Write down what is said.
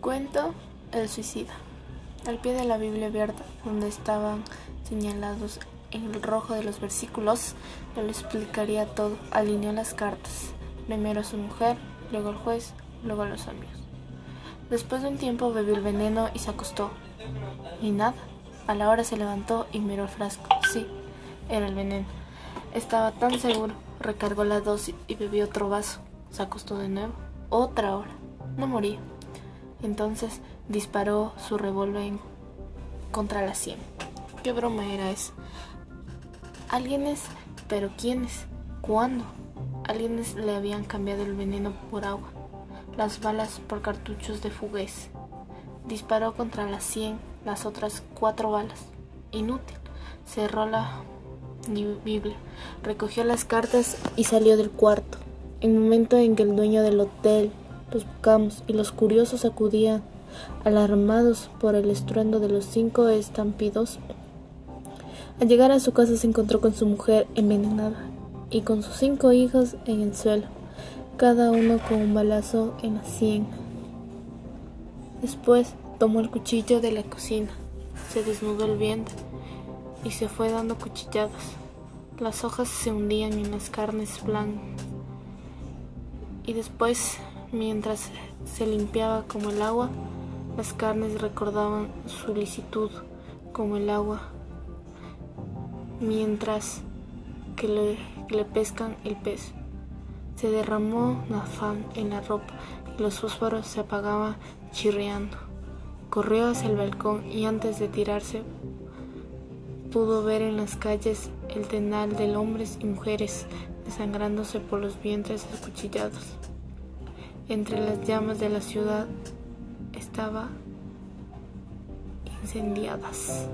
Cuento El suicida. Al pie de la Biblia abierta, donde estaban señalados en el rojo de los versículos, le lo explicaría todo. Alineó las cartas. Primero su mujer, luego al juez, luego a los amigos. Después de un tiempo bebió el veneno y se acostó. Y nada. A la hora se levantó y miró el frasco. Sí, era el veneno. Estaba tan seguro. Recargó la dosis y bebió otro vaso. Se acostó de nuevo. Otra hora. No moría. Entonces disparó su revólver contra la sien. ¿Qué broma era esa? Alguienes, pero ¿quiénes? ¿Cuándo? Alguienes le habían cambiado el veneno por agua, las balas por cartuchos de fugués. Disparó contra la sien las otras cuatro balas. Inútil. Cerró la Biblia, recogió las cartas y salió del cuarto. En momento en que el dueño del hotel los bucamos y los curiosos acudían, alarmados por el estruendo de los cinco estampidos. Al llegar a su casa se encontró con su mujer envenenada y con sus cinco hijos en el suelo, cada uno con un balazo en la sien. Después tomó el cuchillo de la cocina, se desnudó el vientre y se fue dando cuchilladas. Las hojas se hundían en las carnes blancas y después Mientras se limpiaba como el agua, las carnes recordaban su licitud como el agua, mientras que le, pescan el pez. Se derramó nafán en la ropa y los fósforos se apagaban chirriando. Corrió hacia el balcón y antes de tirarse pudo ver en las calles el tenal de hombres y mujeres desangrándose por los vientres acuchillados. Entre las llamas de la ciudad estaba incendiadas.